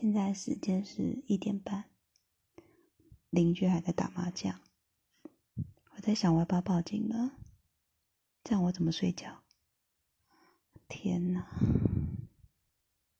现在时间是一点半，邻居还在打麻将。我在想，我要不要报警了？这样我怎么睡觉？天哪！